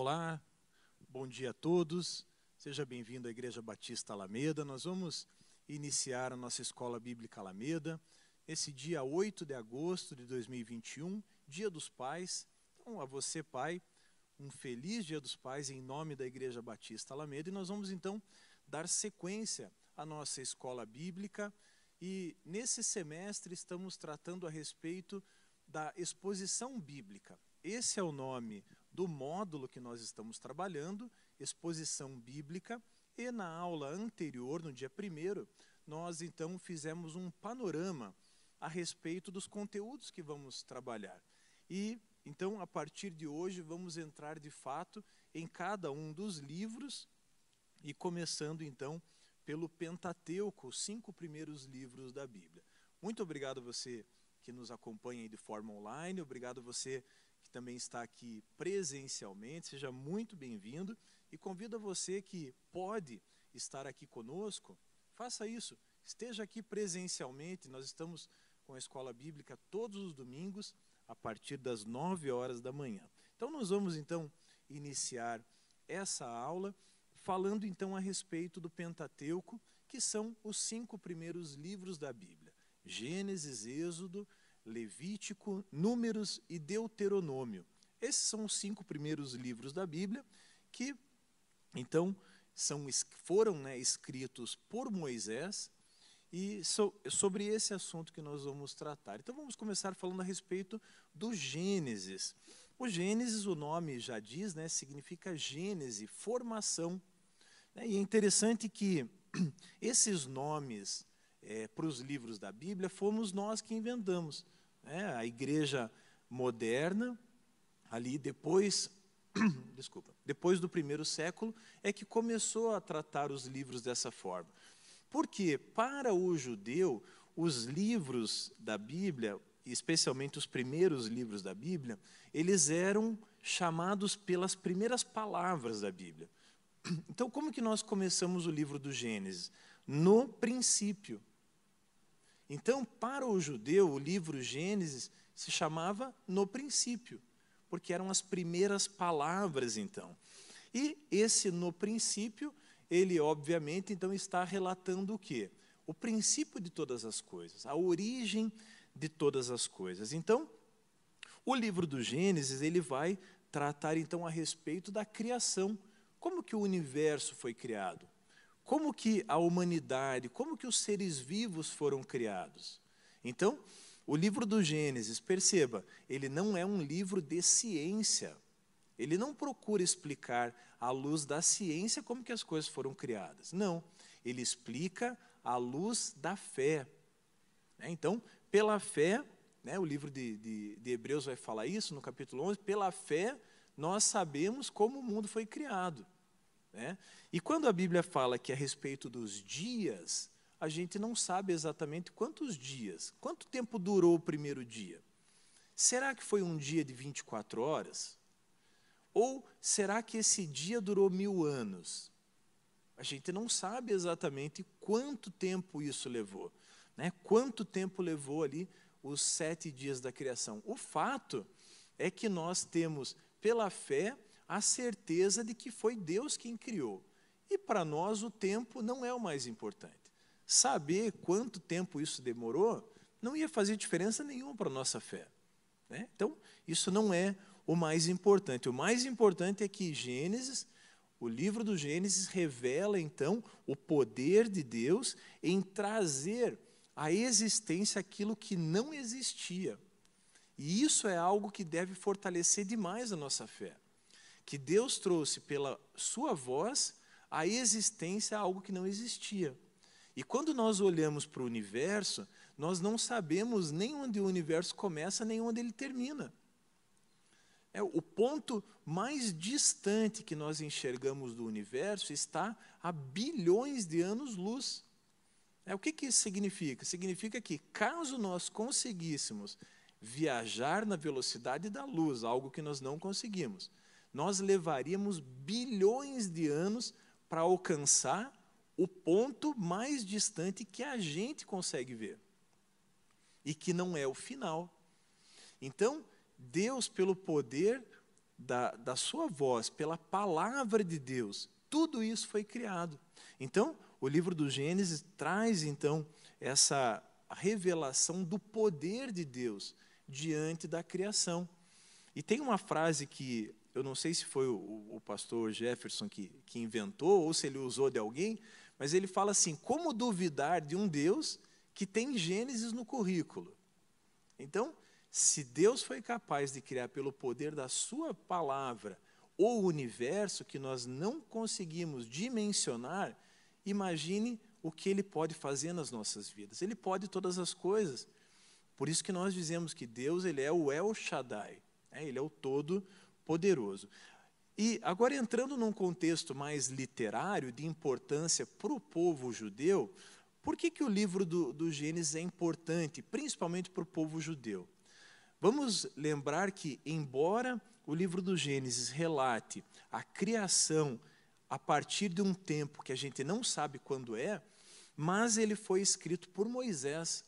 Olá, bom dia a todos. Seja bem-vindo à Igreja Batista Alameda. Nós vamos iniciar a nossa escola bíblica Alameda esse dia 8 de agosto de 2021, Dia dos Pais. Então, a você, pai, um feliz Dia dos Pais em nome da Igreja Batista Alameda. E nós vamos então dar sequência à nossa escola bíblica. E nesse semestre estamos tratando a respeito da exposição bíblica. Esse é o nome do módulo que nós estamos trabalhando, exposição bíblica, e na aula anterior, no dia primeiro, nós então fizemos um panorama a respeito dos conteúdos que vamos trabalhar. E então, a partir de hoje, vamos entrar de fato em cada um dos livros e começando então pelo Pentateuco, os cinco primeiros livros da Bíblia. Muito obrigado a você que nos acompanha de forma online, obrigado a você que também está aqui presencialmente, seja muito bem-vindo. E convido a você que pode estar aqui conosco, faça isso, esteja aqui presencialmente, nós estamos com a escola bíblica todos os domingos, a partir das nove horas da manhã. Então nós vamos então iniciar essa aula falando então a respeito do Pentateuco, que são os cinco primeiros livros da Bíblia: Gênesis, Êxodo, Levítico, Números e Deuteronômio. Esses são os cinco primeiros livros da Bíblia que, então, são, foram né, escritos por Moisés e so, sobre esse assunto que nós vamos tratar. Então, vamos começar falando a respeito do Gênesis. O Gênesis, o nome já diz, né, significa Gênese, formação. E é interessante que esses nomes é, para os livros da Bíblia fomos nós que inventamos. Né? A igreja moderna, ali depois, desculpa, depois do primeiro século, é que começou a tratar os livros dessa forma. Porque para o judeu, os livros da Bíblia, especialmente os primeiros livros da Bíblia, eles eram chamados pelas primeiras palavras da Bíblia. Então, como que nós começamos o livro do Gênesis? No princípio. Então, para o judeu, o livro Gênesis se chamava no princípio, porque eram as primeiras palavras, então. E esse no princípio, ele obviamente então está relatando o quê? O princípio de todas as coisas, a origem de todas as coisas. Então, o livro do Gênesis, ele vai tratar então a respeito da criação. Como que o universo foi criado? Como que a humanidade, como que os seres vivos foram criados. Então, o livro do Gênesis, perceba, ele não é um livro de ciência. Ele não procura explicar à luz da ciência como que as coisas foram criadas. Não, ele explica à luz da fé. Né? Então, pela fé, né, o livro de, de, de Hebreus vai falar isso no capítulo 11, pela fé nós sabemos como o mundo foi criado. Né? E quando a Bíblia fala que é a respeito dos dias, a gente não sabe exatamente quantos dias, quanto tempo durou o primeiro dia. Será que foi um dia de 24 horas? Ou será que esse dia durou mil anos? A gente não sabe exatamente quanto tempo isso levou. Né? Quanto tempo levou ali os sete dias da criação? O fato é que nós temos, pela fé, a certeza de que foi Deus quem criou. E para nós o tempo não é o mais importante. Saber quanto tempo isso demorou não ia fazer diferença nenhuma para a nossa fé. Né? Então, isso não é o mais importante. O mais importante é que Gênesis, o livro do Gênesis, revela então o poder de Deus em trazer à existência aquilo que não existia. E isso é algo que deve fortalecer demais a nossa fé que Deus trouxe pela sua voz a existência a algo que não existia. E quando nós olhamos para o universo, nós não sabemos nem onde o universo começa, nem onde ele termina. É, o ponto mais distante que nós enxergamos do universo está a bilhões de anos-luz. É, o que, que isso significa? Significa que, caso nós conseguíssemos viajar na velocidade da luz, algo que nós não conseguimos, nós levaríamos bilhões de anos para alcançar o ponto mais distante que a gente consegue ver e que não é o final. Então, Deus, pelo poder da, da sua voz, pela palavra de Deus, tudo isso foi criado. Então, o livro do Gênesis traz, então, essa revelação do poder de Deus diante da criação. E tem uma frase que eu não sei se foi o, o pastor Jefferson que, que inventou ou se ele usou de alguém, mas ele fala assim: como duvidar de um Deus que tem Gênesis no currículo? Então, se Deus foi capaz de criar pelo poder da Sua palavra o universo que nós não conseguimos dimensionar, imagine o que Ele pode fazer nas nossas vidas. Ele pode todas as coisas. Por isso que nós dizemos que Deus ele é o El Shaddai, né? Ele é o Todo-Poderoso. E agora entrando num contexto mais literário, de importância para o povo judeu, por que, que o livro do, do Gênesis é importante, principalmente para o povo judeu? Vamos lembrar que, embora o livro do Gênesis relate a criação a partir de um tempo que a gente não sabe quando é, mas ele foi escrito por Moisés,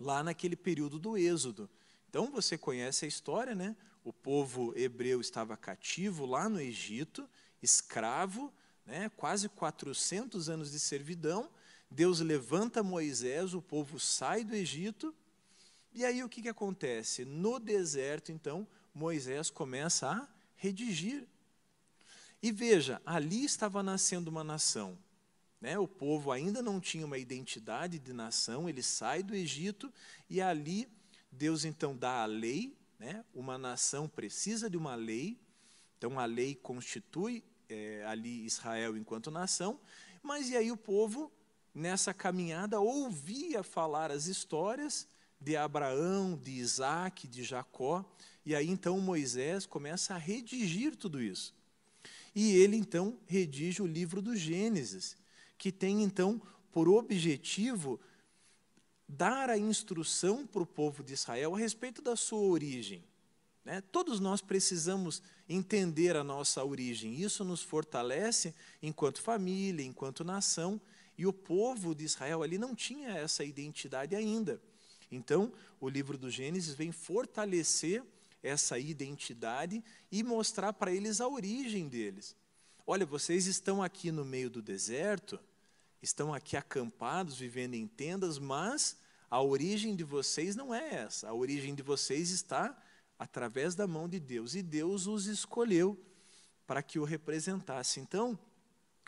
lá naquele período do Êxodo. Então você conhece a história, né? O povo hebreu estava cativo lá no Egito, escravo, né? quase 400 anos de servidão. Deus levanta Moisés, o povo sai do Egito. E aí o que, que acontece? No deserto, então, Moisés começa a redigir. E veja, ali estava nascendo uma nação. Né? O povo ainda não tinha uma identidade de nação, ele sai do Egito e ali Deus então dá a lei, né? uma nação precisa de uma lei, então a lei constitui é, ali Israel enquanto nação, mas e aí o povo, nessa caminhada, ouvia falar as histórias de Abraão, de Isaac, de Jacó, e aí então Moisés começa a redigir tudo isso. E ele então redige o livro do Gênesis, que tem então por objetivo dar a instrução para o povo de Israel a respeito da sua origem. Né? Todos nós precisamos entender a nossa origem. Isso nos fortalece enquanto família, enquanto nação. E o povo de Israel ali não tinha essa identidade ainda. Então, o livro do Gênesis vem fortalecer essa identidade e mostrar para eles a origem deles. Olha, vocês estão aqui no meio do deserto, estão aqui acampados, vivendo em tendas, mas a origem de vocês não é essa. A origem de vocês está através da mão de Deus. E Deus os escolheu para que o representasse. Então,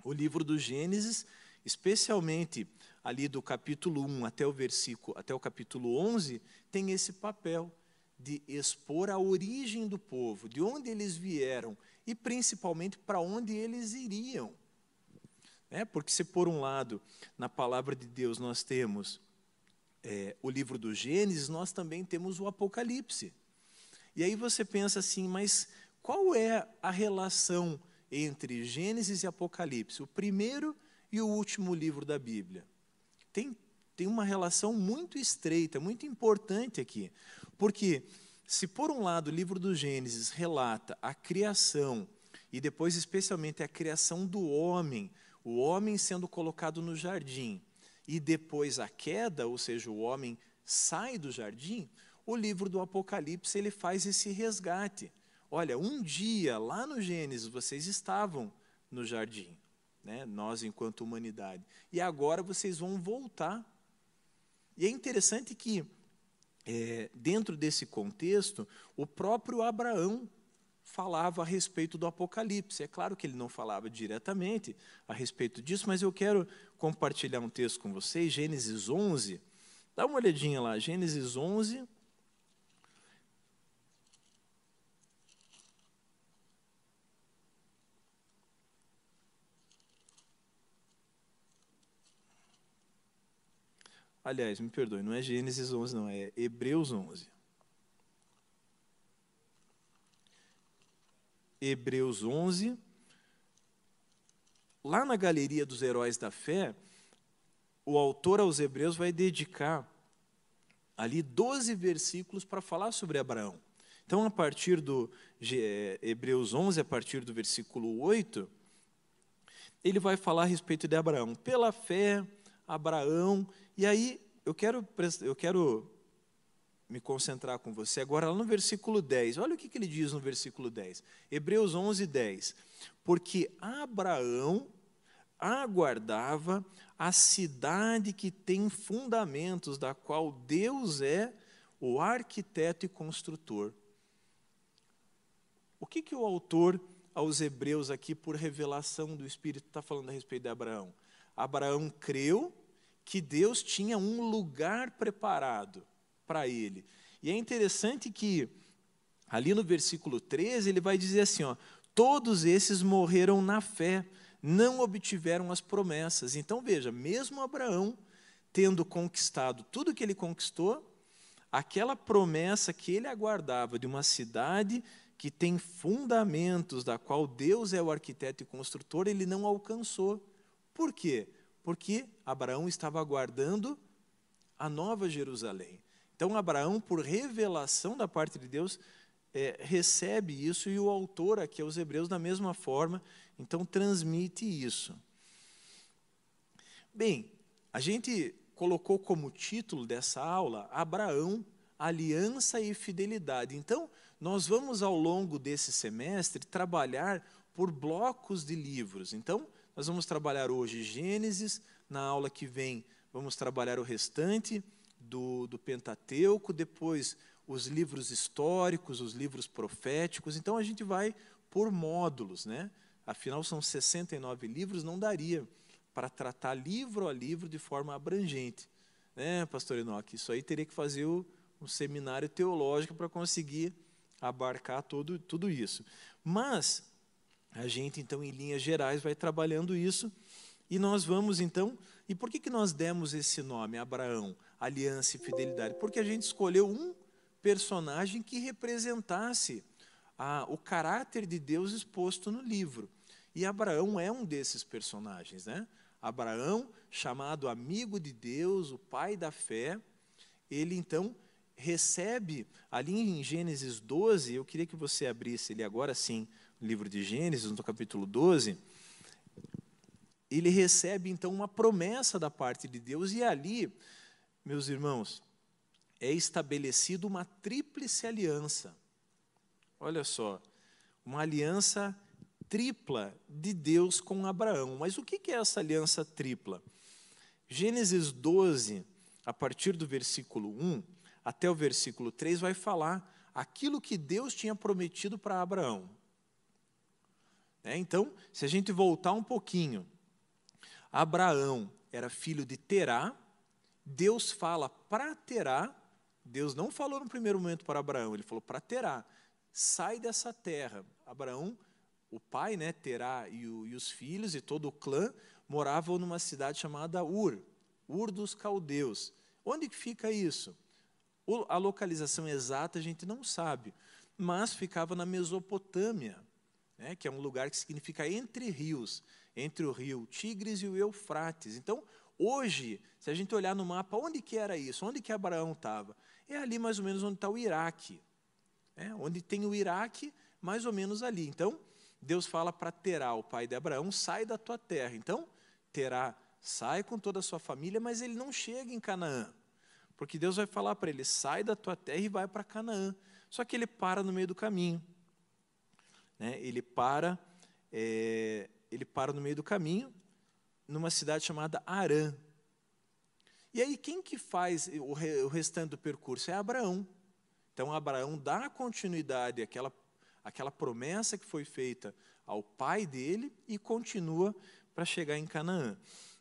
o livro do Gênesis, especialmente ali do capítulo 1 até o versículo, até o capítulo 11, tem esse papel de expor a origem do povo, de onde eles vieram e principalmente para onde eles iriam. É, porque se por um lado, na palavra de Deus nós temos é, o livro do Gênesis, nós também temos o Apocalipse. E aí você pensa assim, mas qual é a relação entre Gênesis e Apocalipse? O primeiro e o último livro da Bíblia. Tem, tem uma relação muito estreita, muito importante aqui. Porque se por um lado o livro do Gênesis relata a criação, e depois especialmente a criação do homem, o homem sendo colocado no jardim e depois a queda, ou seja, o homem sai do jardim, o livro do Apocalipse ele faz esse resgate. Olha, um dia lá no Gênesis vocês estavam no jardim, né? nós enquanto humanidade, e agora vocês vão voltar. E é interessante que, é, dentro desse contexto, o próprio Abraão falava a respeito do Apocalipse. É claro que ele não falava diretamente a respeito disso, mas eu quero compartilhar um texto com vocês, Gênesis 11. Dá uma olhadinha lá, Gênesis 11. Aliás, me perdoe, não é Gênesis 11, não, é Hebreus 11. Hebreus 11. Lá na galeria dos heróis da fé, o autor aos Hebreus vai dedicar ali 12 versículos para falar sobre Abraão. Então, a partir do é, Hebreus 11, a partir do versículo 8, ele vai falar a respeito de Abraão. Pela fé, Abraão. E aí, eu quero, eu quero me concentrar com você agora lá no versículo 10. Olha o que, que ele diz no versículo 10. Hebreus 11, 10. Porque Abraão aguardava a cidade que tem fundamentos, da qual Deus é o arquiteto e construtor. O que, que o autor aos Hebreus, aqui, por revelação do Espírito, está falando a respeito de Abraão? Abraão creu que Deus tinha um lugar preparado para ele. E é interessante que, ali no versículo 13, ele vai dizer assim: ó, todos esses morreram na fé, não obtiveram as promessas. Então veja, mesmo Abraão tendo conquistado tudo que ele conquistou, aquela promessa que ele aguardava de uma cidade que tem fundamentos, da qual Deus é o arquiteto e construtor, ele não alcançou. Por quê? Porque Abraão estava aguardando a nova Jerusalém. Então, Abraão, por revelação da parte de Deus, é, recebe isso e o autor aqui aos Hebreus, da mesma forma, então transmite isso. Bem, a gente colocou como título dessa aula Abraão, aliança e fidelidade. Então, nós vamos ao longo desse semestre trabalhar por blocos de livros. Então, nós vamos trabalhar hoje Gênesis, na aula que vem vamos trabalhar o restante do, do Pentateuco, depois os livros históricos, os livros proféticos. Então a gente vai por módulos, né? Afinal, são 69 livros, não daria para tratar livro a livro de forma abrangente. Né, pastor Enoque? Isso aí teria que fazer o, um seminário teológico para conseguir abarcar todo, tudo isso. Mas a gente, então, em linhas gerais, vai trabalhando isso e nós vamos, então. E por que, que nós demos esse nome, Abraão? Aliança e fidelidade? Porque a gente escolheu um personagem que representasse a, o caráter de Deus exposto no livro. E Abraão é um desses personagens, né? Abraão, chamado amigo de Deus, o pai da fé, ele então recebe, ali em Gênesis 12, eu queria que você abrisse ele agora sim, no livro de Gênesis, no capítulo 12, ele recebe então uma promessa da parte de Deus, e ali meus irmãos, é estabelecida uma tríplice aliança. Olha só, uma aliança tripla de Deus com Abraão. Mas o que é essa aliança tripla? Gênesis 12, a partir do versículo 1 até o versículo 3, vai falar aquilo que Deus tinha prometido para Abraão. É, então, se a gente voltar um pouquinho, Abraão era filho de Terá, Deus fala para Terá, Deus não falou no primeiro momento para Abraão, ele falou para Terá, sai dessa terra. Abraão, o pai, né, Terá e, o, e os filhos e todo o clã moravam numa cidade chamada Ur, Ur dos Caldeus. Onde que fica isso? O, a localização exata a gente não sabe, mas ficava na Mesopotâmia, né, que é um lugar que significa entre rios, entre o rio Tigres e o Eufrates. Então, Hoje, se a gente olhar no mapa, onde que era isso? Onde que Abraão estava? É ali mais ou menos onde está o Iraque. É, onde tem o Iraque, mais ou menos ali. Então, Deus fala para Terá, o pai de Abraão, sai da tua terra. Então, Terá sai com toda a sua família, mas ele não chega em Canaã. Porque Deus vai falar para ele, sai da tua terra e vai para Canaã. Só que ele para no meio do caminho. Né? Ele para, é, ele para no meio do caminho, numa cidade chamada Arã. E aí, quem que faz o, restante do percurso? É Abraão. Então, Abraão dá continuidade àquela, àquela promessa que foi feita ao pai dele e continua para chegar em Canaã.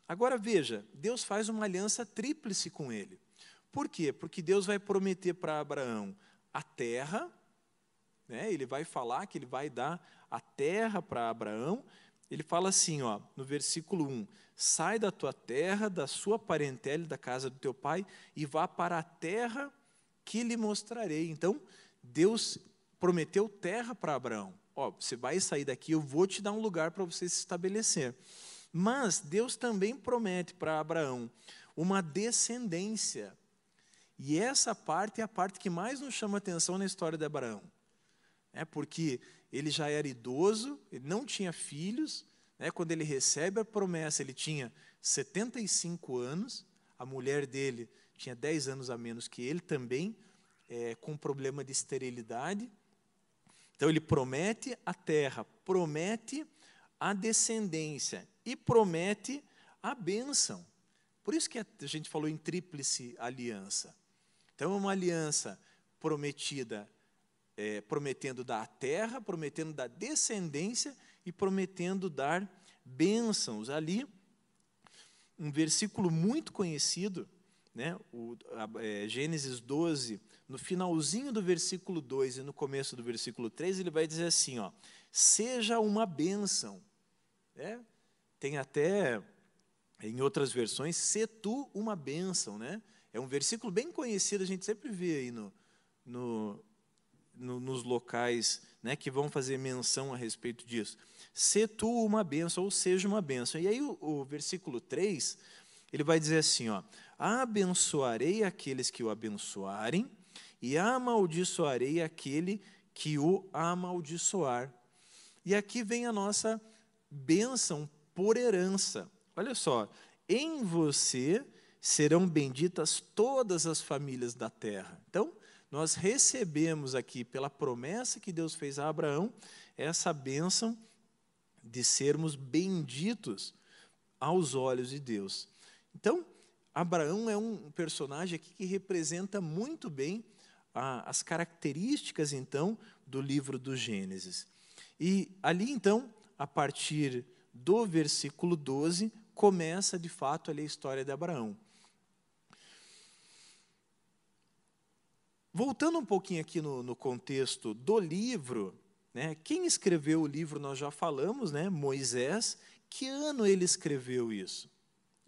Agora, veja, Deus faz uma aliança tríplice com ele. Por quê? Porque Deus vai prometer para Abraão a terra, né? ele vai falar que ele vai dar a terra para Abraão, ele fala assim, ó, no versículo 1: Sai da tua terra, da sua parentela, da casa do teu pai, e vá para a terra que lhe mostrarei. Então, Deus prometeu terra para Abraão. Ó, você vai sair daqui, eu vou te dar um lugar para você se estabelecer. Mas Deus também promete para Abraão uma descendência. E essa parte é a parte que mais nos chama atenção na história de Abraão. É porque ele já era idoso, ele não tinha filhos. Né? Quando ele recebe a promessa, ele tinha 75 anos, a mulher dele tinha 10 anos a menos que ele também. é, com problema de esterilidade. Então ele promete a terra, promete a descendência e promete a bênção. Por isso que a gente falou em tríplice aliança. Então é uma aliança prometida, é, prometendo dar a terra, prometendo dar descendência e prometendo dar bênçãos. Ali, um versículo muito conhecido, né, o, a, é, Gênesis 12, no finalzinho do versículo 2 e no começo do versículo 3, ele vai dizer assim: ó, seja uma bênção. É, tem até, em outras versões, se tu uma bênção. Né? É um versículo bem conhecido, a gente sempre vê aí no, no, no, nos locais né, que vão fazer menção a respeito disso. Se tu uma bênção, ou seja uma bênção. E aí o, o versículo 3, ele vai dizer assim, ó, abençoarei aqueles que o abençoarem, e amaldiçoarei aquele que o amaldiçoar. E aqui vem a nossa bênção por herança. Olha só, em você serão benditas todas as famílias da terra. Então, nós recebemos aqui, pela promessa que Deus fez a Abraão, essa bênção de sermos benditos aos olhos de Deus. Então, Abraão é um personagem aqui que representa muito bem a, as características, então, do livro do Gênesis. E ali, então, a partir do versículo 12, começa de fato ali a história de Abraão. Voltando um pouquinho aqui no, no contexto do livro, né, quem escreveu o livro nós já falamos, né, Moisés. Que ano ele escreveu isso?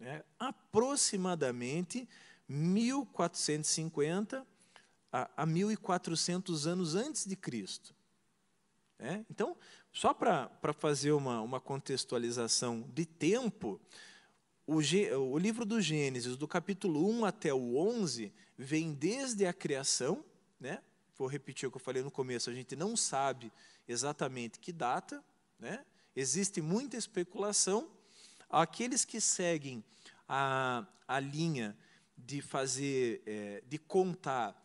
É, aproximadamente 1450 a, a 1400 anos antes de Cristo. É, então, só para fazer uma, uma contextualização de tempo, o, o, livro do Gênesis, do capítulo 1 até o 11, vem desde a criação, né? vou repetir o que eu falei no começo, a gente não sabe exatamente que data, né? existe muita especulação. Aqueles que seguem a, a linha de fazer, é, de contar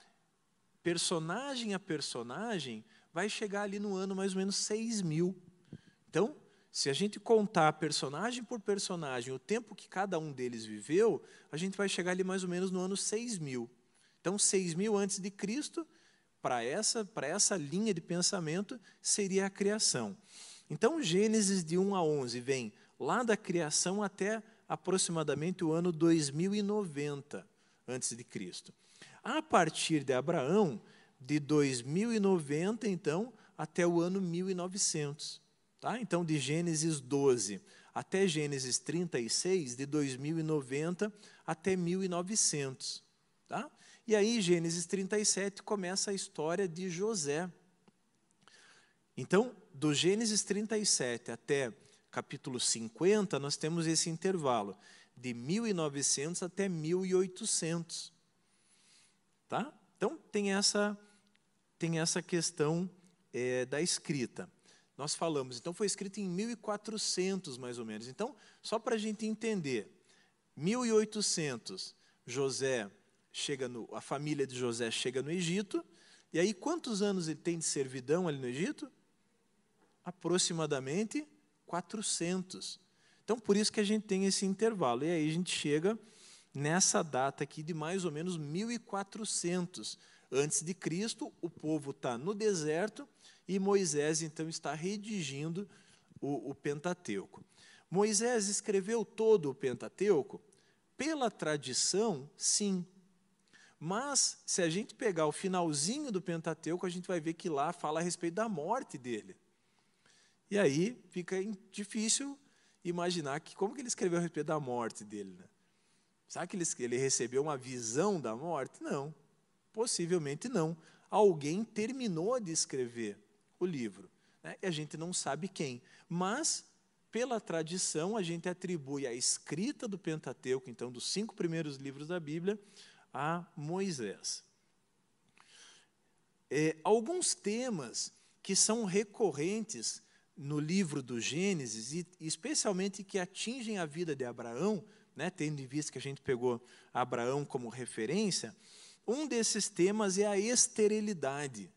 personagem a personagem, vai chegar ali no ano mais ou menos 6 mil. Então, se a gente contar personagem por personagem, o tempo que cada um deles viveu, a gente vai chegar ali mais ou menos no ano 6 mil. Então, 6 mil antes de Cristo, para essa, para essa linha de pensamento, seria a criação. Então, Gênesis de 1 a 11 vem lá da criação até aproximadamente o ano 2090 antes de Cristo. A partir de Abraão, de 2090, então, até o ano 1900. Tá? Então, de Gênesis 12 até Gênesis 36, de 2090 até 1900. Tá? E aí, Gênesis 37 começa a história de José. Então, do Gênesis 37 até capítulo 50, nós temos esse intervalo de 1900 até 1800. Tá? Então, tem essa tem essa questão é, da escrita. Nós falamos, então foi escrito em 1400 mais ou menos. Então, só para a gente entender, 1800, José chega no, a família de José chega no Egito, e aí quantos anos ele tem de servidão ali no Egito? Aproximadamente 400. Então, por isso que a gente tem esse intervalo. E aí a gente chega nessa data aqui de mais ou menos 1400 antes de Cristo, o povo está no deserto e Moisés então está redigindo o, o Pentateuco. Moisés escreveu todo o Pentateuco? Pela tradição, sim. Mas, se a gente pegar o finalzinho do Pentateuco, a gente vai ver que lá fala a respeito da morte dele. E aí fica difícil imaginar que como que ele escreveu a respeito da morte dele. Né? Será que ele, ele recebeu uma visão da morte? Não. Possivelmente não. Alguém terminou de escrever o livro. Né? E a gente não sabe quem. Mas, pela tradição, a gente atribui a escrita do Pentateuco, então, dos cinco primeiros livros da Bíblia, a Moisés. É, alguns temas que são recorrentes no livro do Gênesis, e especialmente que atingem a vida de Abraão, né, tendo em vista que a gente pegou Abraão como referência, um desses temas é a esterilidade.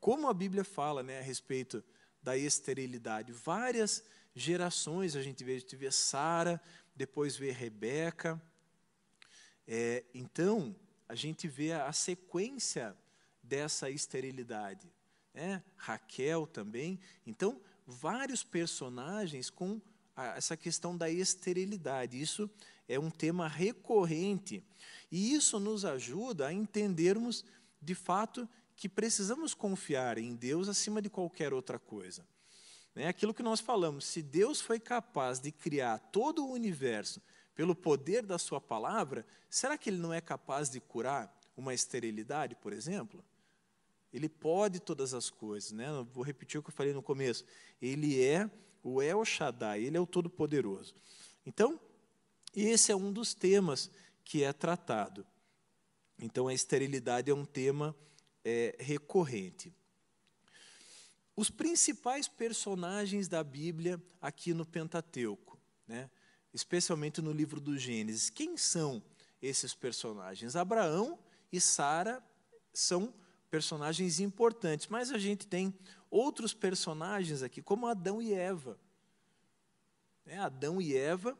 Como a Bíblia fala né, a respeito da esterilidade? Várias gerações a gente vê, a gente vê Sara, depois vê Rebeca. É, então, a gente vê a, a sequência dessa esterilidade. Né? Raquel também. Então, vários personagens com essa questão da esterilidade. Isso é um tema recorrente. E isso nos ajuda a entendermos, de fato, que precisamos confiar em Deus acima de qualquer outra coisa. É aquilo que nós falamos: se Deus foi capaz de criar todo o universo pelo poder da Sua palavra, será que Ele não é capaz de curar uma esterilidade, por exemplo? Ele pode todas as coisas, né? Vou repetir o que eu falei no começo. Ele é o El Shaddai, ele é o Todo-Poderoso. Então, esse é um dos temas que é tratado. Então, a esterilidade é um tema é, recorrente. Os principais personagens da Bíblia aqui no Pentateuco, né? especialmente no livro do Gênesis, quem são esses personagens? Abraão e Sara são personagens importantes, mas a gente tem outros personagens aqui, como Adão e Eva. É, Adão e Eva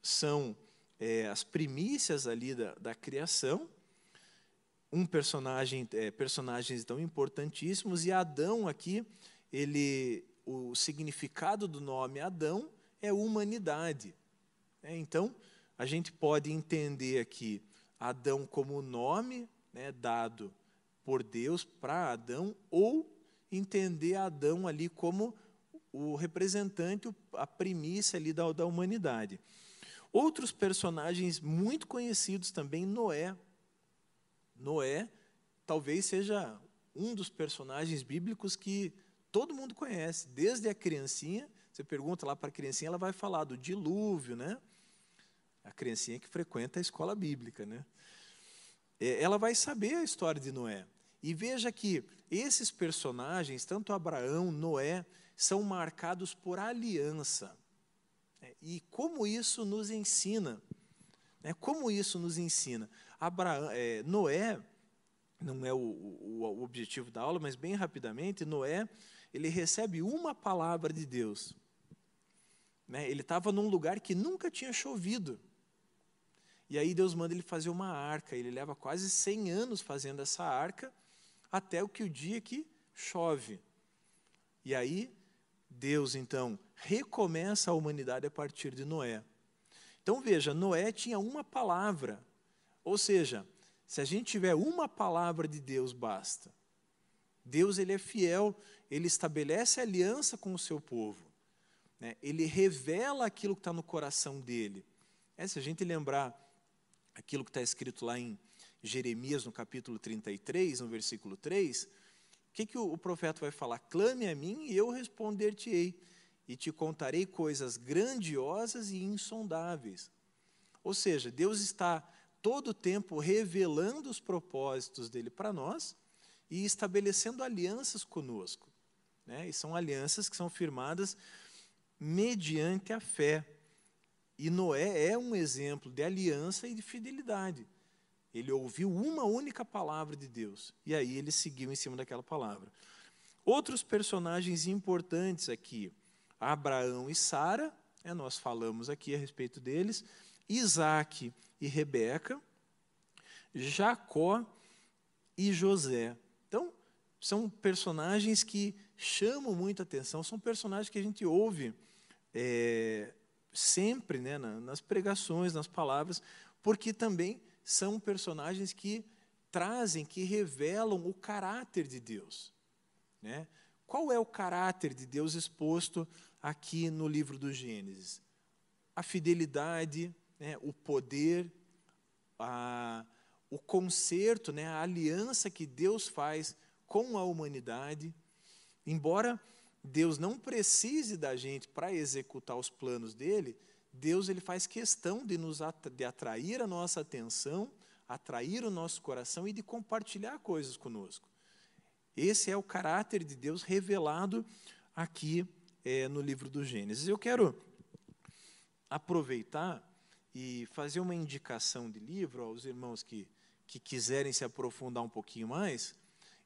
são é, as primícias ali da, da criação, um personagem, é, personagens tão importantíssimos, e Adão aqui, ele, o significado do nome Adão é humanidade. É, então, a gente pode entender aqui Adão como nome né, dado por Deus para Adão, ou entender Adão ali como o representante, a primícia ali da, da humanidade. Outros personagens muito conhecidos também, Noé, Noé talvez seja um dos personagens bíblicos que todo mundo conhece, desde a criancinha. Você pergunta lá para a criancinha, ela vai falar do dilúvio, né? A criancinha que frequenta a escola bíblica, né? É, ela vai saber a história de Noé. E veja que esses personagens, tanto Abraão, Noé, são marcados por aliança. É, e como isso nos ensina? Né? Como isso nos ensina? Abraão, é, Noé, não é o, o, o, objetivo da aula, mas bem rapidamente, Noé, ele recebe uma palavra de Deus. Né? Ele estava num lugar que nunca tinha chovido. E aí Deus manda ele fazer uma arca. Ele leva quase 100 anos fazendo essa arca, até o que o dia que chove. E aí Deus, então, recomeça a humanidade a partir de Noé. Então veja, Noé tinha uma palavra ou seja, se a gente tiver uma palavra de Deus, basta. Deus ele é fiel, ele estabelece aliança com o seu povo. Né? Ele revela aquilo que está no coração dele. É, se a gente lembrar aquilo que está escrito lá em Jeremias, no capítulo 33, no versículo 3, o que, que o, profeta vai falar? Clame a mim e eu responder-te-ei, e te contarei coisas grandiosas e insondáveis. Ou seja, Deus está todo o tempo revelando os propósitos dele para nós e estabelecendo alianças conosco. Né? E são alianças que são firmadas mediante a fé. E Noé é um exemplo de aliança e de fidelidade. Ele ouviu uma única palavra de Deus e aí ele seguiu em cima daquela palavra. Outros personagens importantes aqui, Abraão e Sara, é, nós falamos aqui a respeito deles, Isaac e Rebeca, Jacó e José. Então, são personagens que chamam muita atenção, são personagens que a gente ouve é, sempre né, nas pregações, nas palavras, porque também são personagens que trazem, que revelam o caráter de Deus. Né? Qual é o caráter de Deus exposto aqui no livro do Gênesis? A fidelidade, né, o poder, a, o conserto, né, a aliança que Deus faz com a humanidade. Embora Deus não precise da gente para executar os planos dele, Deus ele faz questão de nos de atrair a nossa atenção, atrair o nosso coração e de compartilhar coisas conosco. Esse é o caráter de Deus revelado aqui é, no livro do Gênesis. Eu quero aproveitar e fazer uma indicação de livro aos irmãos que, que quiserem se aprofundar um pouquinho mais,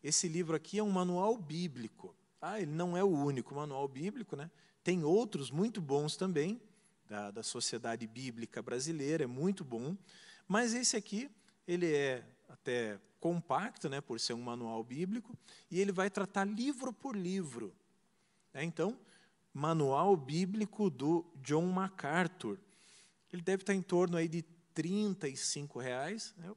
esse livro aqui é um manual bíblico. Ah, ele não é o único manual bíblico, né? Tem outros muito bons também, da, da Sociedade Bíblica Brasileira, é muito bom. Mas esse aqui, ele é até compacto, né, por ser um manual bíblico, e ele vai tratar livro por livro. É, então, Manual Bíblico do John MacArthur. Ele deve estar em torno aí de 35 reais, né,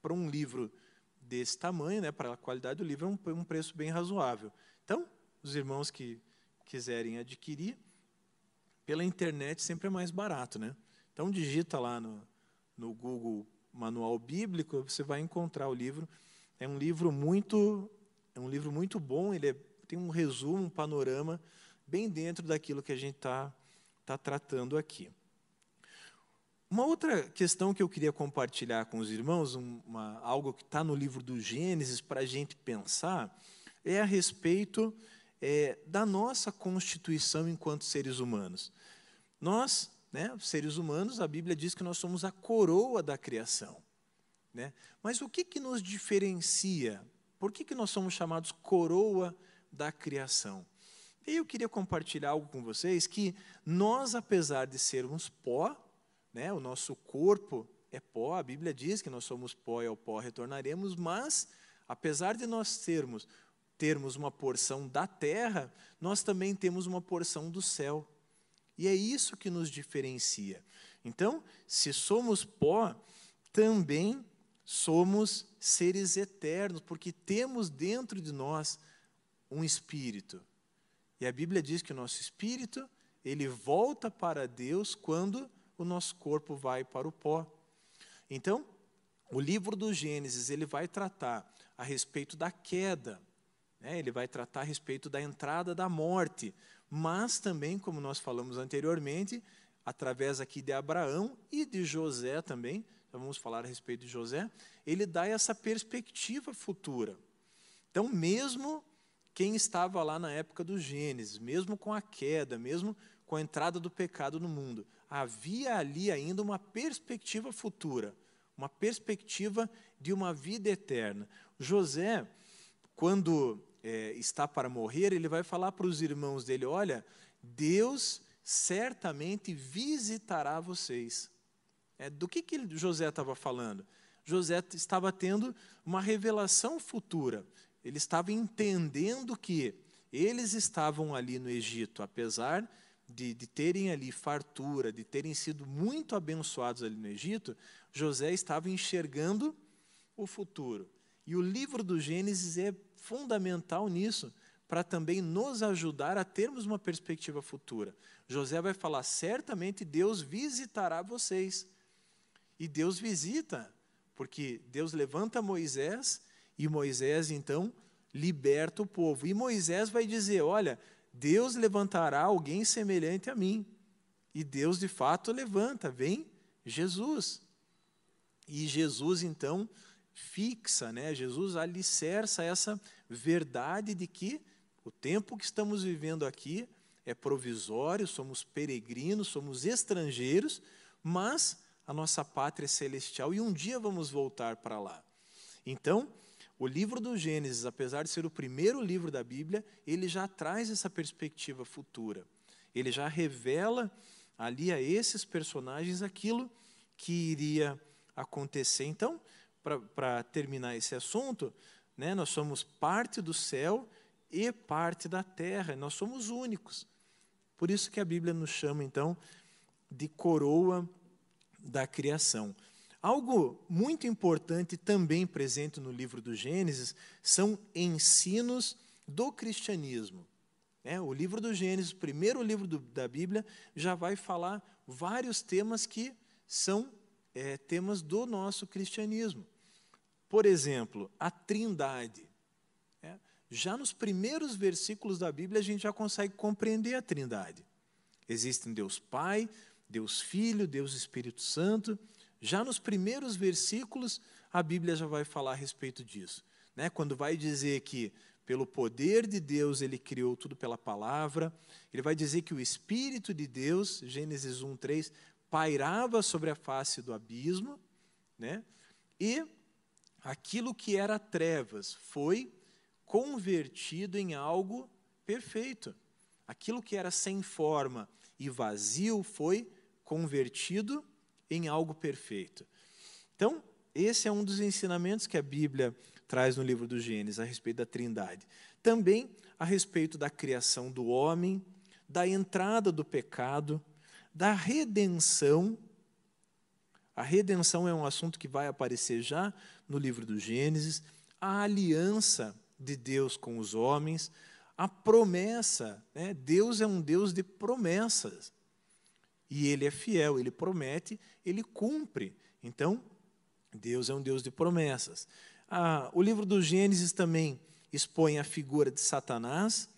para um livro desse tamanho, né, para a qualidade do livro, é um, um preço bem razoável. Então, os irmãos que quiserem adquirir, pela internet sempre é mais barato. Né? Então, digita lá no, no Google Manual Bíblico, você vai encontrar o livro. É um livro muito, é um livro muito bom, ele é, tem um resumo, um panorama, bem dentro daquilo que a gente está tá tratando aqui. Uma outra questão que eu queria compartilhar com os irmãos, uma, algo que está no livro do Gênesis para a gente pensar, é a respeito é, da nossa constituição enquanto seres humanos. Nós, né, seres humanos, a Bíblia diz que nós somos a coroa da criação. Né? Mas o que, que nos diferencia? Por que, que nós somos chamados coroa da criação? E eu queria compartilhar algo com vocês que nós, apesar de sermos pó, né? O nosso corpo é pó, a Bíblia diz que nós somos pó e ao pó retornaremos, mas apesar de nós termos termos uma porção da terra, nós também temos uma porção do céu. E é isso que nos diferencia. Então, se somos pó, também somos seres eternos, porque temos dentro de nós um espírito. E a Bíblia diz que o nosso espírito, ele volta para Deus quando o nosso corpo vai para o pó. Então, o livro do Gênesis ele vai tratar a respeito da queda, né? ele vai tratar a respeito da entrada da morte, mas também, como nós falamos anteriormente, através aqui de Abraão e de José também, vamos falar a respeito de José, ele dá essa perspectiva futura. Então, mesmo quem estava lá na época do Gênesis, mesmo com a queda, mesmo com a entrada do pecado no mundo, havia ali ainda uma perspectiva futura, uma perspectiva de uma vida eterna. José, quando é, está para morrer, ele vai falar para os irmãos dele: Olha, Deus certamente visitará vocês. É, do que, que José estava falando? José estava tendo uma revelação futura. Ele estava entendendo que eles estavam ali no Egito, apesar de, de terem ali fartura, de terem sido muito abençoados ali no Egito, José estava enxergando o futuro. E o livro do Gênesis é fundamental nisso, para também nos ajudar a termos uma perspectiva futura. José vai falar: certamente Deus visitará vocês. E Deus visita, porque Deus levanta Moisés e Moisés então liberta o povo. E Moisés vai dizer: olha, Deus levantará alguém semelhante a mim. E Deus de fato levanta, vem Jesus. E Jesus então fixa, né? Jesus alicerça essa verdade de que o tempo que estamos vivendo aqui é provisório, somos peregrinos, somos estrangeiros, mas a nossa pátria é celestial e um dia vamos voltar para lá. Então, o livro do Gênesis, apesar de ser o primeiro livro da Bíblia, ele já traz essa perspectiva futura. Ele já revela ali a esses personagens aquilo que iria acontecer. Então, para terminar esse assunto, né, nós somos parte do céu e parte da terra, nós somos únicos. Por isso que a Bíblia nos chama, então, de coroa da criação. Algo muito importante também presente no livro do Gênesis são ensinos do cristianismo. É, o livro do Gênesis, o primeiro livro do, da Bíblia, já vai falar vários temas que são é, temas do nosso cristianismo. Por exemplo, a Trindade. É, já nos primeiros versículos da Bíblia a gente já consegue compreender a Trindade. Existem Deus Pai, Deus Filho, Deus Espírito Santo. Já nos primeiros versículos, a Bíblia já vai falar a respeito disso. Né? Quando vai dizer que, pelo poder de Deus, ele criou tudo pela palavra, ele vai dizer que o Espírito de Deus, Gênesis 1, 3, pairava sobre a face do abismo, né? e aquilo que era trevas foi convertido em algo perfeito. Aquilo que era sem forma e vazio foi convertido em algo perfeito. Então, esse é um dos ensinamentos que a Bíblia traz no livro do Gênesis a respeito da Trindade. Também a respeito da criação do homem, da entrada do pecado, da redenção. A redenção é um assunto que vai aparecer já no livro do Gênesis, a aliança de Deus com os homens, a promessa. Né? Deus é um Deus de promessas. E ele é fiel, ele promete, ele cumpre. Então, Deus é um Deus de promessas. Ah, o livro do Gênesis também expõe a figura de Satanás,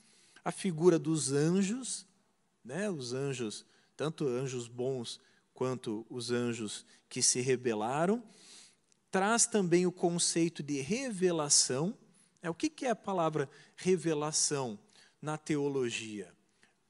a figura dos anjos, né? os anjos, tanto anjos bons quanto os anjos que se rebelaram. Traz também o conceito de revelação. É, o que, é a palavra revelação na teologia?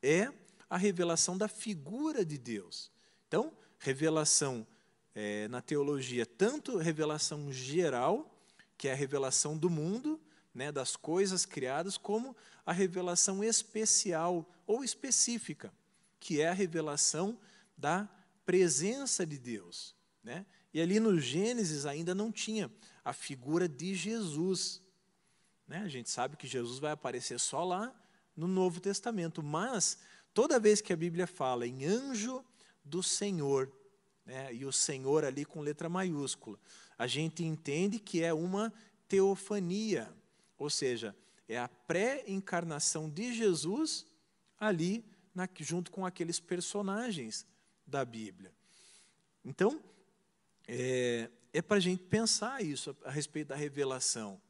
É a revelação da figura de Deus. Então, revelação é, na teologia, tanto revelação geral, que é a revelação do mundo, né, das coisas criadas, como a revelação especial ou específica, que é a revelação da presença de Deus. Né? E ali no Gênesis ainda não tinha a figura de Jesus. Né? A gente sabe que Jesus vai aparecer só lá no Novo Testamento, mas toda vez que a Bíblia fala em anjo do Senhor, né, e o Senhor ali com letra maiúscula, a gente entende que é uma teofania, ou seja, é a pré-encarnação de Jesus ali na, junto com aqueles personagens da Bíblia. Então, é, é para a gente pensar isso a, respeito da revelação.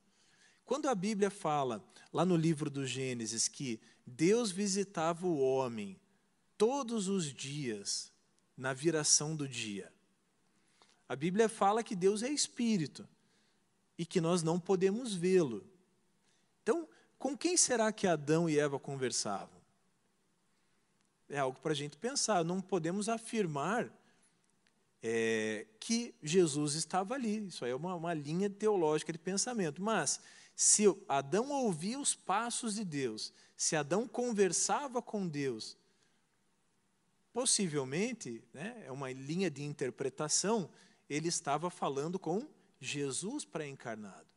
Quando a Bíblia fala, lá no livro do Gênesis, que Deus visitava o homem todos os dias, na viração do dia. A Bíblia fala que Deus é espírito e que nós não podemos vê-lo. Então, com quem será que Adão e Eva conversavam? É algo para a gente pensar. Não podemos afirmar é, que Jesus estava ali. Isso aí é uma, uma linha teológica de pensamento. Mas, se Adão ouvia os passos de Deus, se Adão conversava com Deus, Possivelmente, né, é uma linha de interpretação, ele estava falando com Jesus pré-encarnado.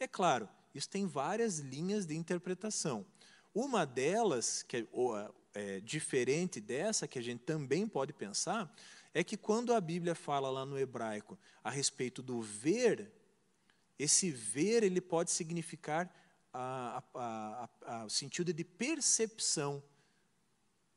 É claro, isso tem várias linhas de interpretação. Uma delas, que é, é, diferente dessa, que a gente também pode pensar, é que quando a Bíblia fala lá no hebraico a respeito do ver, esse ver ele pode significar a, a, a, o sentido de percepção.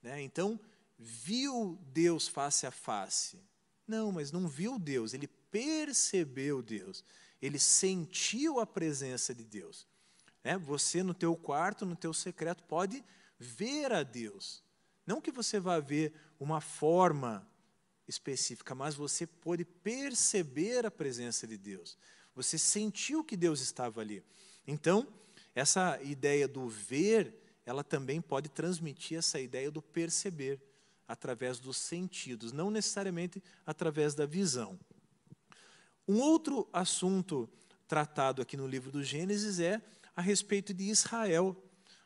Né? Então, viu Deus face a face. Não, mas não viu Deus, ele percebeu Deus. Ele sentiu a presença de Deus. É, você no teu quarto, no teu secreto, pode ver a Deus. Não que você vá ver uma forma específica, mas você pode perceber a presença de Deus. Você sentiu que Deus estava ali. Então, essa ideia do ver, ela também pode transmitir essa ideia do perceber através dos sentidos, não necessariamente através da visão. Um outro assunto tratado aqui no livro do Gênesis é a respeito de Israel.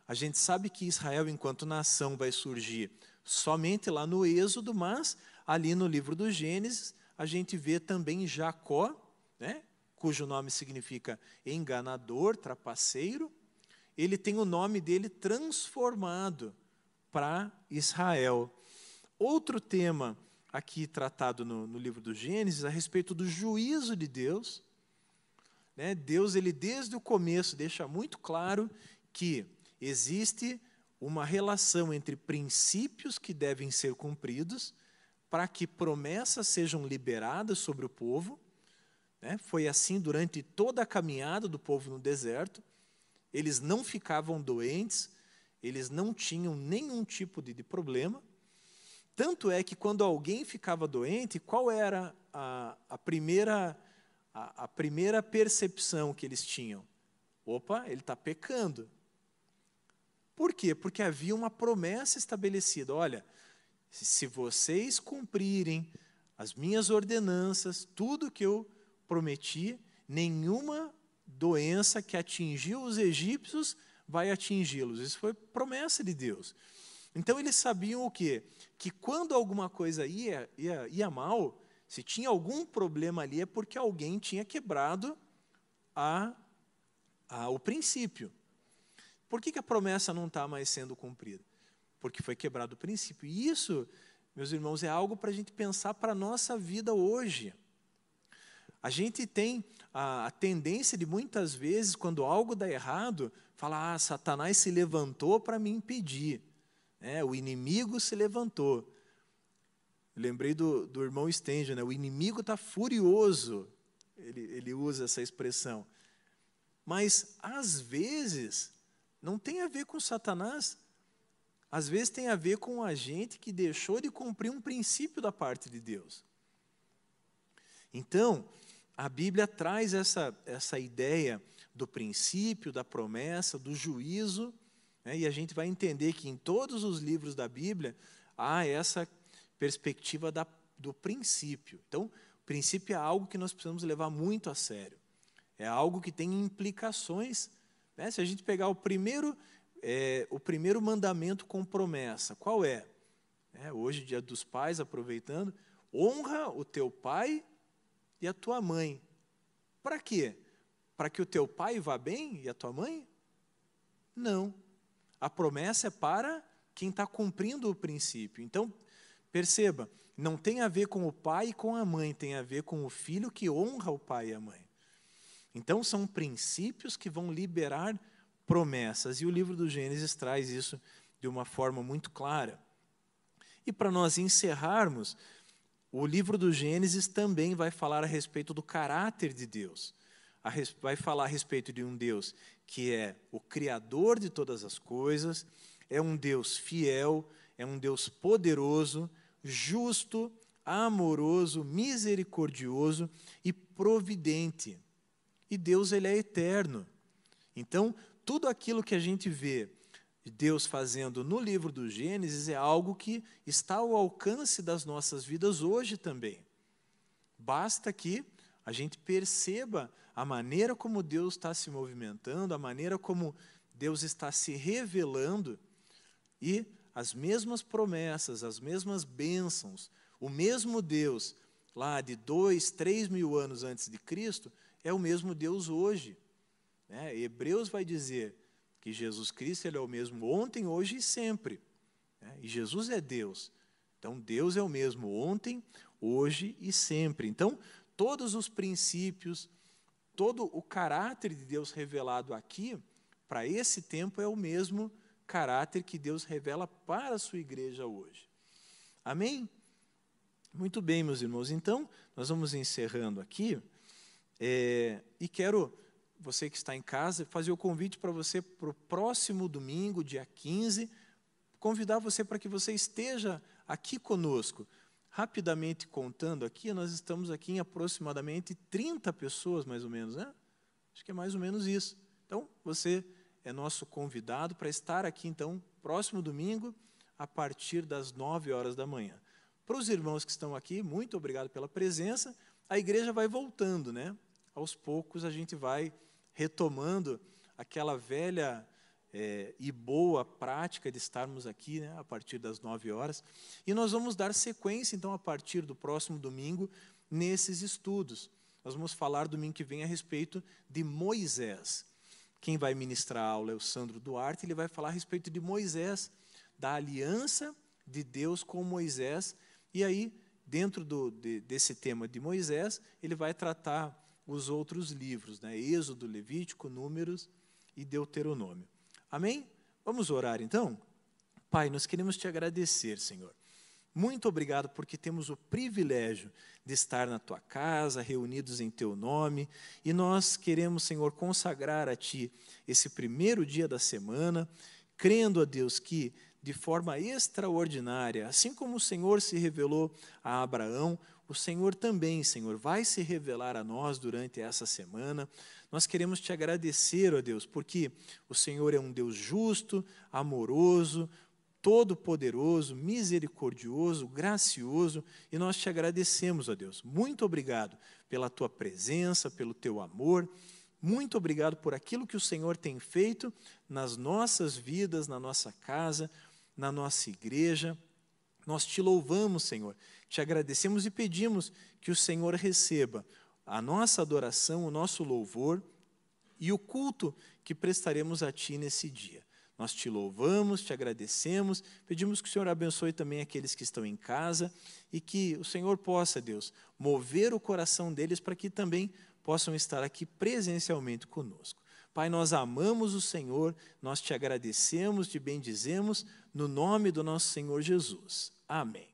A gente sabe que Israel, enquanto nação, vai surgir somente lá no Êxodo, mas ali no livro do Gênesis a gente vê também Jacó, né, cujo nome significa enganador, trapaceiro. Ele tem o nome dele transformado para Israel. Outro tema aqui tratado no, no livro do Gênesis a respeito do juízo de Deus. Né? Deus, ele desde o começo deixa muito claro que existe uma relação entre princípios que devem ser cumpridos para que promessas sejam liberadas sobre o povo. Né? Foi assim durante toda a caminhada do povo no deserto. Eles não ficavam doentes, eles não tinham nenhum tipo de, de problema. Tanto é que quando alguém ficava doente, qual era a, a primeira, a, a, primeira percepção que eles tinham? Opa, ele está pecando. Por quê? Porque havia uma promessa estabelecida. Olha, se vocês cumprirem as minhas ordenanças, tudo que eu prometi, nenhuma doença que atingiu os egípcios vai atingi-los. Isso foi promessa de Deus. Então eles sabiam o quê? Que quando alguma coisa ia, ia, ia mal, se tinha algum problema ali, é porque alguém tinha quebrado a, a, o princípio. Por que, que a promessa não está mais sendo cumprida? Porque foi quebrado o princípio. E isso, meus irmãos, é algo para a gente pensar para a nossa vida hoje. A gente tem a, a, tendência de muitas vezes, quando algo dá errado, falar: ah, Satanás se levantou para me impedir. É, o inimigo se levantou. Lembrei do, do irmão Stenge, né? o inimigo está furioso. Ele, ele usa essa expressão. Mas, às vezes, não tem a ver com Satanás. Às vezes tem a ver com a gente que deixou de cumprir um princípio da parte de Deus. Então, a Bíblia traz essa, essa ideia do princípio, da promessa, do juízo, né, e a gente vai entender que em todos os livros da Bíblia há essa perspectiva da, do princípio. Então, o princípio é algo que nós precisamos levar muito a sério. É algo que tem implicações. Né? Se a gente pegar o primeiro, é, o primeiro mandamento com promessa, qual é? é? Hoje, dia dos pais, aproveitando, honra o teu pai e a tua mãe. Para quê? Para que o teu pai vá bem e a tua mãe? Não. A promessa é para quem está cumprindo o princípio. Então, perceba, não tem a ver com o pai e com a mãe, tem a ver com o filho que honra o pai e a mãe. Então, são princípios que vão liberar promessas. E o livro do Gênesis traz isso de uma forma muito clara. E para nós encerrarmos, o livro do Gênesis também vai falar a respeito do caráter de Deus. Vai falar a respeito de um Deus que é o Criador de todas as coisas, é um Deus fiel, é um Deus poderoso, justo, amoroso, misericordioso e providente. E Deus ele é eterno. Então, tudo aquilo que a gente vê Deus fazendo no livro do Gênesis é algo que está ao alcance das nossas vidas hoje também. Basta que a gente perceba a maneira como Deus está se movimentando, a maneira como Deus está se revelando e as mesmas promessas, as mesmas bênçãos, o mesmo Deus lá de dois, três mil anos antes de Cristo é o mesmo Deus hoje. É, Hebreus vai dizer que Jesus Cristo ele é o mesmo ontem, hoje e sempre. Né? E Jesus é Deus. Então, Deus é o mesmo ontem, hoje e sempre. Então, todos os princípios, todo o caráter de Deus revelado aqui, para esse tempo, é o mesmo caráter que Deus revela para a sua igreja hoje. Amém? Muito bem, meus irmãos. Então, nós vamos encerrando aqui. É, e quero você que está em casa, fazer o convite para você para o próximo domingo, dia 15, convidar você para que você esteja aqui conosco. Rapidamente contando aqui, nós estamos aqui em aproximadamente 30 pessoas, mais ou menos, né? Acho que é mais ou menos isso. Então, você é nosso convidado para estar aqui, então, próximo domingo, a partir das 9 horas da manhã. Para os irmãos que estão aqui, muito obrigado pela presença. A igreja vai voltando, né? Aos poucos a gente vai retomando aquela velha é, e boa prática de estarmos aqui né, a partir das nove horas. E nós vamos dar sequência, então, a partir do próximo domingo, nesses estudos. Nós vamos falar domingo que vem a respeito de Moisés. Quem vai ministrar a aula é o Sandro Duarte, ele vai falar a respeito de Moisés, da aliança de Deus com Moisés. E aí, dentro do, de, desse tema de Moisés, ele vai tratar os outros livros, né? Êxodo, Levítico, Números e Deuteronômio. Amém? Vamos orar então? Pai, nós queremos te agradecer, Senhor. Muito obrigado porque temos o privilégio de estar na tua casa, reunidos em teu nome, e nós queremos, Senhor, consagrar a ti esse primeiro dia da semana, crendo a Deus que de forma extraordinária, assim como o Senhor se revelou a Abraão, o Senhor também, Senhor, vai se revelar a nós durante essa semana. Nós queremos te agradecer, ó Deus, porque o Senhor é um Deus justo, amoroso, todo-poderoso, misericordioso, gracioso, e nós te agradecemos, ó Deus. Muito obrigado pela tua presença, pelo teu amor. Muito obrigado por aquilo que o Senhor tem feito nas nossas vidas, na nossa casa, na nossa igreja. Nós te louvamos, Senhor, te agradecemos e pedimos que o Senhor receba a nossa adoração, o nosso louvor e o culto que prestaremos a Ti nesse dia. Nós te louvamos, te agradecemos, pedimos que o Senhor abençoe também aqueles que estão em casa e que o Senhor possa, Deus, mover o coração deles para que também possam estar aqui presencialmente conosco. Pai, nós amamos o Senhor, nós te agradecemos, te bendizemos, no nome do nosso Senhor Jesus. Amém.